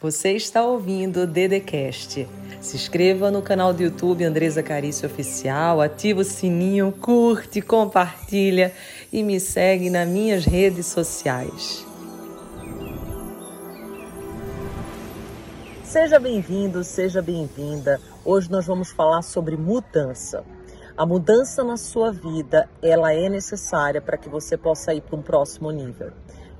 Você está ouvindo o Dedecast. Se inscreva no canal do YouTube Andresa Carício Oficial, ativa o sininho, curte, compartilha e me segue nas minhas redes sociais. Seja bem-vindo, seja bem-vinda. Hoje nós vamos falar sobre mudança. A mudança na sua vida, ela é necessária para que você possa ir para um próximo nível.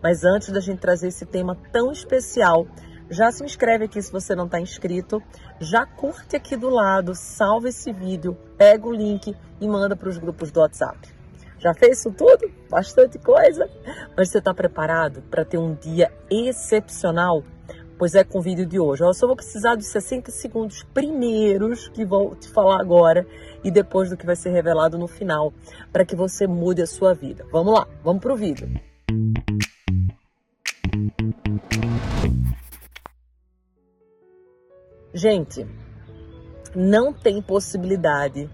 Mas antes da gente trazer esse tema tão especial, já se inscreve aqui se você não está inscrito, já curte aqui do lado, salva esse vídeo, pega o link e manda para os grupos do WhatsApp. Já fez isso tudo? Bastante coisa? Mas você está preparado para ter um dia excepcional? Pois é, com o vídeo de hoje. Eu só vou precisar dos 60 segundos primeiros que vou te falar agora e depois do que vai ser revelado no final, para que você mude a sua vida. Vamos lá, vamos para o vídeo. Gente, não tem possibilidade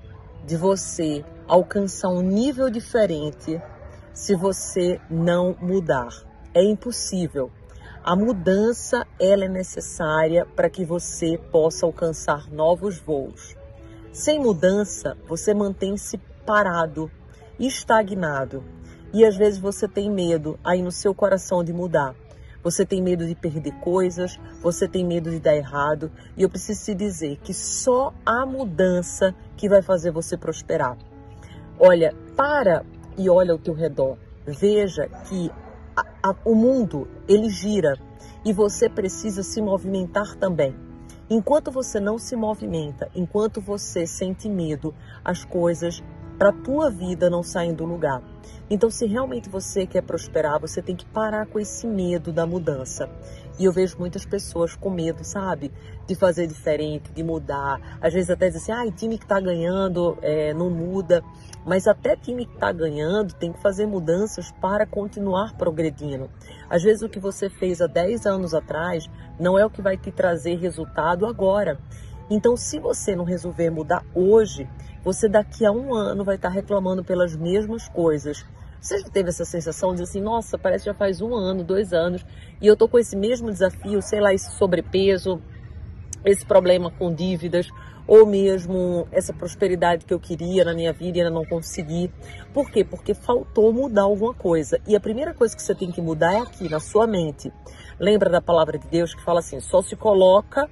de você alcançar um nível diferente se você não mudar. É impossível. A mudança ela é necessária para que você possa alcançar novos voos. Sem mudança, você mantém-se parado, estagnado. E às vezes você tem medo aí no seu coração de mudar. Você tem medo de perder coisas, você tem medo de dar errado, e eu preciso te dizer que só a mudança que vai fazer você prosperar. Olha, para e olha ao teu redor. Veja que a, a, o mundo ele gira e você precisa se movimentar também. Enquanto você não se movimenta, enquanto você sente medo, as coisas para a tua vida não saem do lugar. Então, se realmente você quer prosperar, você tem que parar com esse medo da mudança. E eu vejo muitas pessoas com medo, sabe? De fazer diferente, de mudar. Às vezes até dizem assim, ah, time que tá ganhando é, não muda. Mas até time que tá ganhando tem que fazer mudanças para continuar progredindo. Às vezes o que você fez há 10 anos atrás não é o que vai te trazer resultado agora. Então, se você não resolver mudar hoje, você daqui a um ano vai estar reclamando pelas mesmas coisas. Você já teve essa sensação de assim, nossa, parece que já faz um ano, dois anos, e eu tô com esse mesmo desafio, sei lá, esse sobrepeso, esse problema com dívidas, ou mesmo essa prosperidade que eu queria na minha vida e ainda não consegui. Por quê? Porque faltou mudar alguma coisa. E a primeira coisa que você tem que mudar é aqui, na sua mente. Lembra da palavra de Deus que fala assim: só se coloca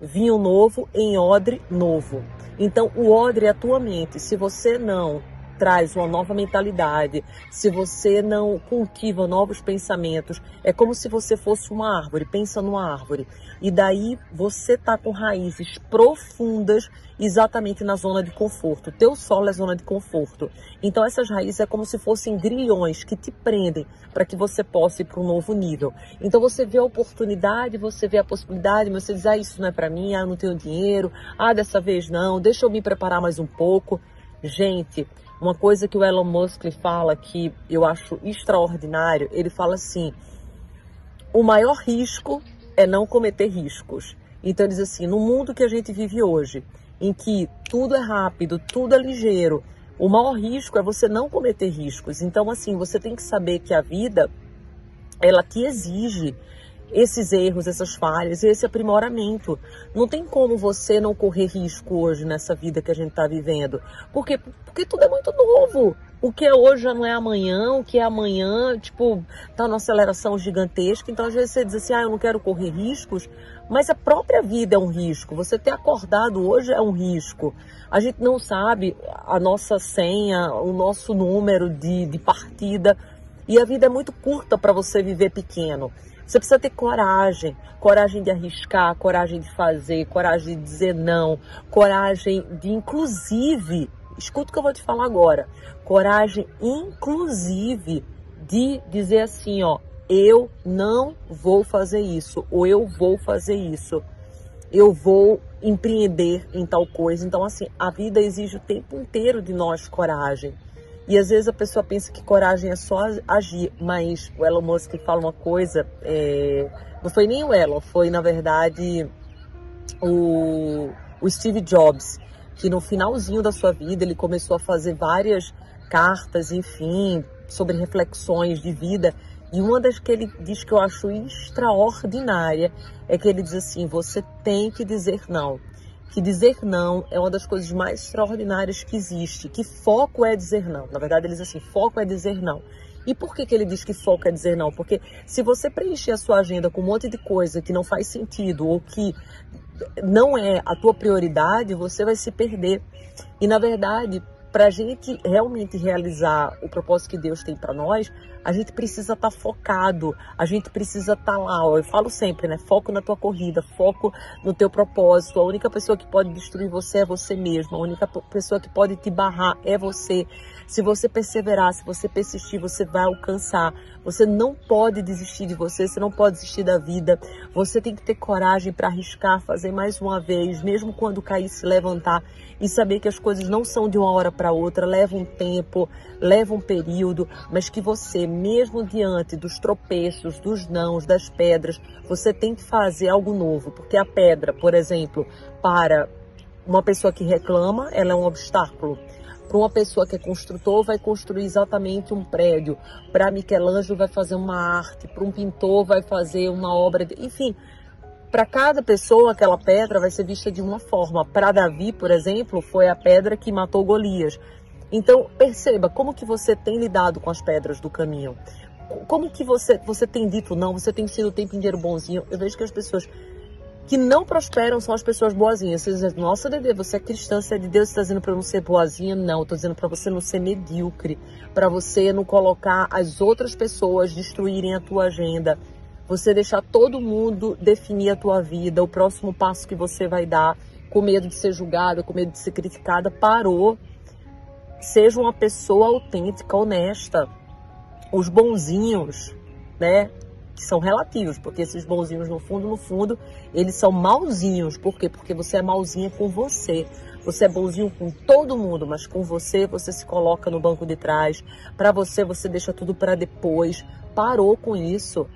vinho novo em odre novo. Então, o odre é a tua mente. Se você não traz uma nova mentalidade, se você não cultiva novos pensamentos, é como se você fosse uma árvore, pensa numa árvore. E daí você tá com raízes profundas exatamente na zona de conforto. Teu solo é zona de conforto. Então essas raízes é como se fossem grilhões que te prendem para que você possa ir para um novo nível. Então você vê a oportunidade, você vê a possibilidade, mas você diz: "Ah, isso não é para mim, ah, eu não tenho dinheiro, ah, dessa vez não, deixa eu me preparar mais um pouco". Gente, uma coisa que o Elon Musk fala que eu acho extraordinário, ele fala assim: o maior risco é não cometer riscos. Então ele diz assim, no mundo que a gente vive hoje, em que tudo é rápido, tudo é ligeiro, o maior risco é você não cometer riscos. Então assim, você tem que saber que a vida ela te exige esses erros, essas falhas, esse aprimoramento. Não tem como você não correr risco hoje nessa vida que a gente está vivendo. Por quê? Porque tudo é muito novo. O que é hoje já não é amanhã, o que é amanhã, tipo, tá numa aceleração gigantesca. Então, às vezes você diz assim, ah, eu não quero correr riscos, mas a própria vida é um risco. Você ter acordado hoje é um risco. A gente não sabe a nossa senha, o nosso número de, de partida. E a vida é muito curta para você viver pequeno. Você precisa ter coragem, coragem de arriscar, coragem de fazer, coragem de dizer não, coragem de inclusive, escuta o que eu vou te falar agora, coragem inclusive de dizer assim, ó, eu não vou fazer isso, ou eu vou fazer isso, eu vou empreender em tal coisa. Então, assim, a vida exige o tempo inteiro de nós coragem. E às vezes a pessoa pensa que coragem é só agir, mas o Elon Musk fala uma coisa, é... não foi nem o Elon, foi na verdade o, o Steve Jobs, que no finalzinho da sua vida ele começou a fazer várias cartas, enfim, sobre reflexões de vida. E uma das que ele diz que eu acho extraordinária é que ele diz assim: você tem que dizer não. Que dizer não é uma das coisas mais extraordinárias que existe. Que foco é dizer não. Na verdade, ele diz assim: foco é dizer não. E por que, que ele diz que foco é dizer não? Porque se você preencher a sua agenda com um monte de coisa que não faz sentido ou que não é a tua prioridade, você vai se perder. E na verdade, para a gente realmente realizar o propósito que Deus tem para nós, a gente precisa estar tá focado, a gente precisa estar tá lá. Ó, eu falo sempre, né? Foco na tua corrida, foco no teu propósito. A única pessoa que pode destruir você é você mesmo. A única pessoa que pode te barrar é você. Se você perseverar, se você persistir, você vai alcançar. Você não pode desistir de você, você não pode desistir da vida. Você tem que ter coragem para arriscar, fazer mais uma vez, mesmo quando cair, se levantar e saber que as coisas não são de uma hora para outra, leva um tempo, leva um período, mas que você, mesmo diante dos tropeços, dos nãos, das pedras, você tem que fazer algo novo, porque a pedra, por exemplo, para uma pessoa que reclama, ela é um obstáculo. Para uma pessoa que é construtor, vai construir exatamente um prédio. Para Michelangelo, vai fazer uma arte. Para um pintor, vai fazer uma obra. De... Enfim, para cada pessoa, aquela pedra vai ser vista de uma forma. Para Davi, por exemplo, foi a pedra que matou Golias. Então, perceba como que você tem lidado com as pedras do caminho. Como que você, você tem dito não, você tem sido o tempo inteiro bonzinho. Eu vejo que as pessoas que não prosperam são as pessoas boazinhas. Você diz, nossa, Dede, você é cristã, você é de Deus, está dizendo para não ser boazinha? Não, estou dizendo para você não ser medíocre, para você não colocar as outras pessoas destruírem a tua agenda, você deixar todo mundo definir a tua vida, o próximo passo que você vai dar, com medo de ser julgada, com medo de ser criticada, parou. Seja uma pessoa autêntica, honesta. Os bonzinhos, né? Que são relativos, porque esses bonzinhos, no fundo, no fundo, eles são malzinhos. Por quê? Porque você é malzinha com você. Você é bonzinho com todo mundo, mas com você, você se coloca no banco de trás. Para você, você deixa tudo para depois. Parou com isso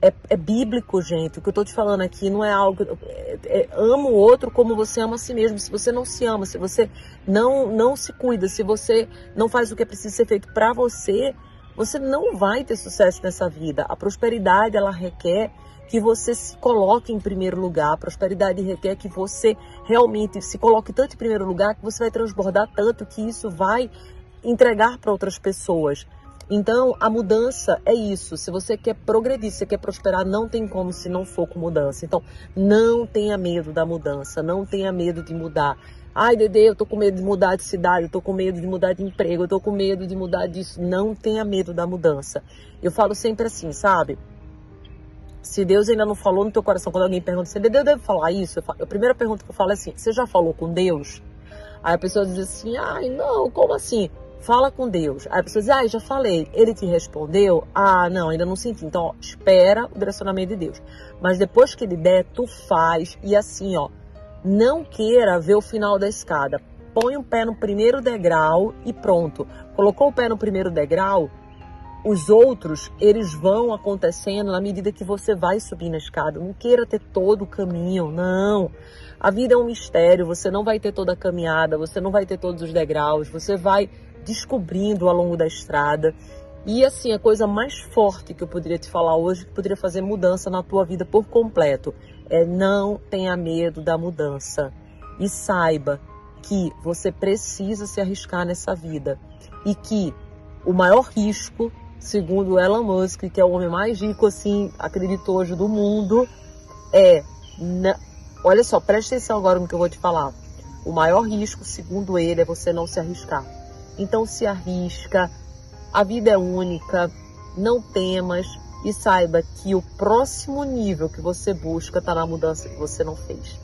é, é, bíblico, gente. O que eu tô te falando aqui não é algo. É, é, ama o outro como você ama a si mesmo. Se você não se ama, se você não, não se cuida, se você não faz o que é preciso ser feito para você, você não vai ter sucesso nessa vida. A prosperidade, ela requer que você se coloque em primeiro lugar. A prosperidade requer que você realmente se coloque tanto em primeiro lugar que você vai transbordar tanto que isso vai entregar para outras pessoas. Então, a mudança é isso. Se você quer progredir, se você quer prosperar, não tem como se não for com mudança. Então, não tenha medo da mudança, não tenha medo de mudar. Ai, Dede, eu tô com medo de mudar de cidade, eu tô com medo de mudar de emprego, eu tô com medo de mudar disso. Não tenha medo da mudança. Eu falo sempre assim, sabe? Se Deus ainda não falou no teu coração, quando alguém pergunta Deus deve falar isso, falo, a primeira pergunta que eu falo é assim: você já falou com Deus? Aí a pessoa diz assim: ai, não, como assim? Fala com Deus. Aí a pessoa diz, ah, já falei. Ele te respondeu? Ah, não, ainda não senti. Então, ó, espera o direcionamento de Deus. Mas depois que ele der, tu faz. E assim, ó, não queira ver o final da escada. Põe o pé no primeiro degrau e pronto. Colocou o pé no primeiro degrau, os outros, eles vão acontecendo na medida que você vai subir na escada. Não queira ter todo o caminho, não. A vida é um mistério, você não vai ter toda a caminhada, você não vai ter todos os degraus, você vai descobrindo ao longo da estrada. E assim, a coisa mais forte que eu poderia te falar hoje, que poderia fazer mudança na tua vida por completo, é não tenha medo da mudança. E saiba que você precisa se arriscar nessa vida. E que o maior risco, segundo Elon Musk, que é o homem mais rico, assim, acredito hoje do mundo, é. Na... Olha só, preste atenção agora no que eu vou te falar. O maior risco, segundo ele, é você não se arriscar. Então se arrisca, a vida é única, não temas e saiba que o próximo nível que você busca está na mudança que você não fez.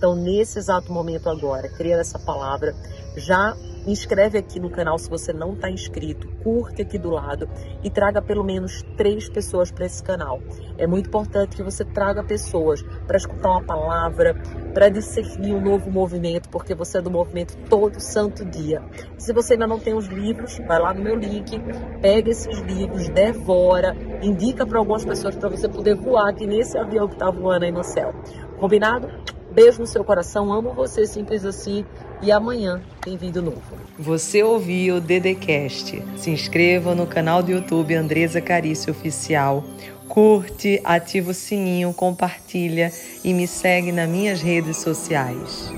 Então, nesse exato momento agora, cria essa palavra, já inscreve aqui no canal se você não está inscrito, curte aqui do lado e traga pelo menos três pessoas para esse canal. É muito importante que você traga pessoas para escutar uma palavra, para discernir um novo movimento, porque você é do movimento todo santo dia. Se você ainda não tem os livros, vai lá no meu link, pega esses livros, devora, indica para algumas pessoas para você poder voar aqui nesse avião que está voando aí no céu. Combinado? Beijo no seu coração, amo você, simples assim. e amanhã tem vídeo novo. Você ouviu o Dedecast. Se inscreva no canal do YouTube Andresa Carício Oficial. Curte, ativa o sininho, compartilha e me segue nas minhas redes sociais.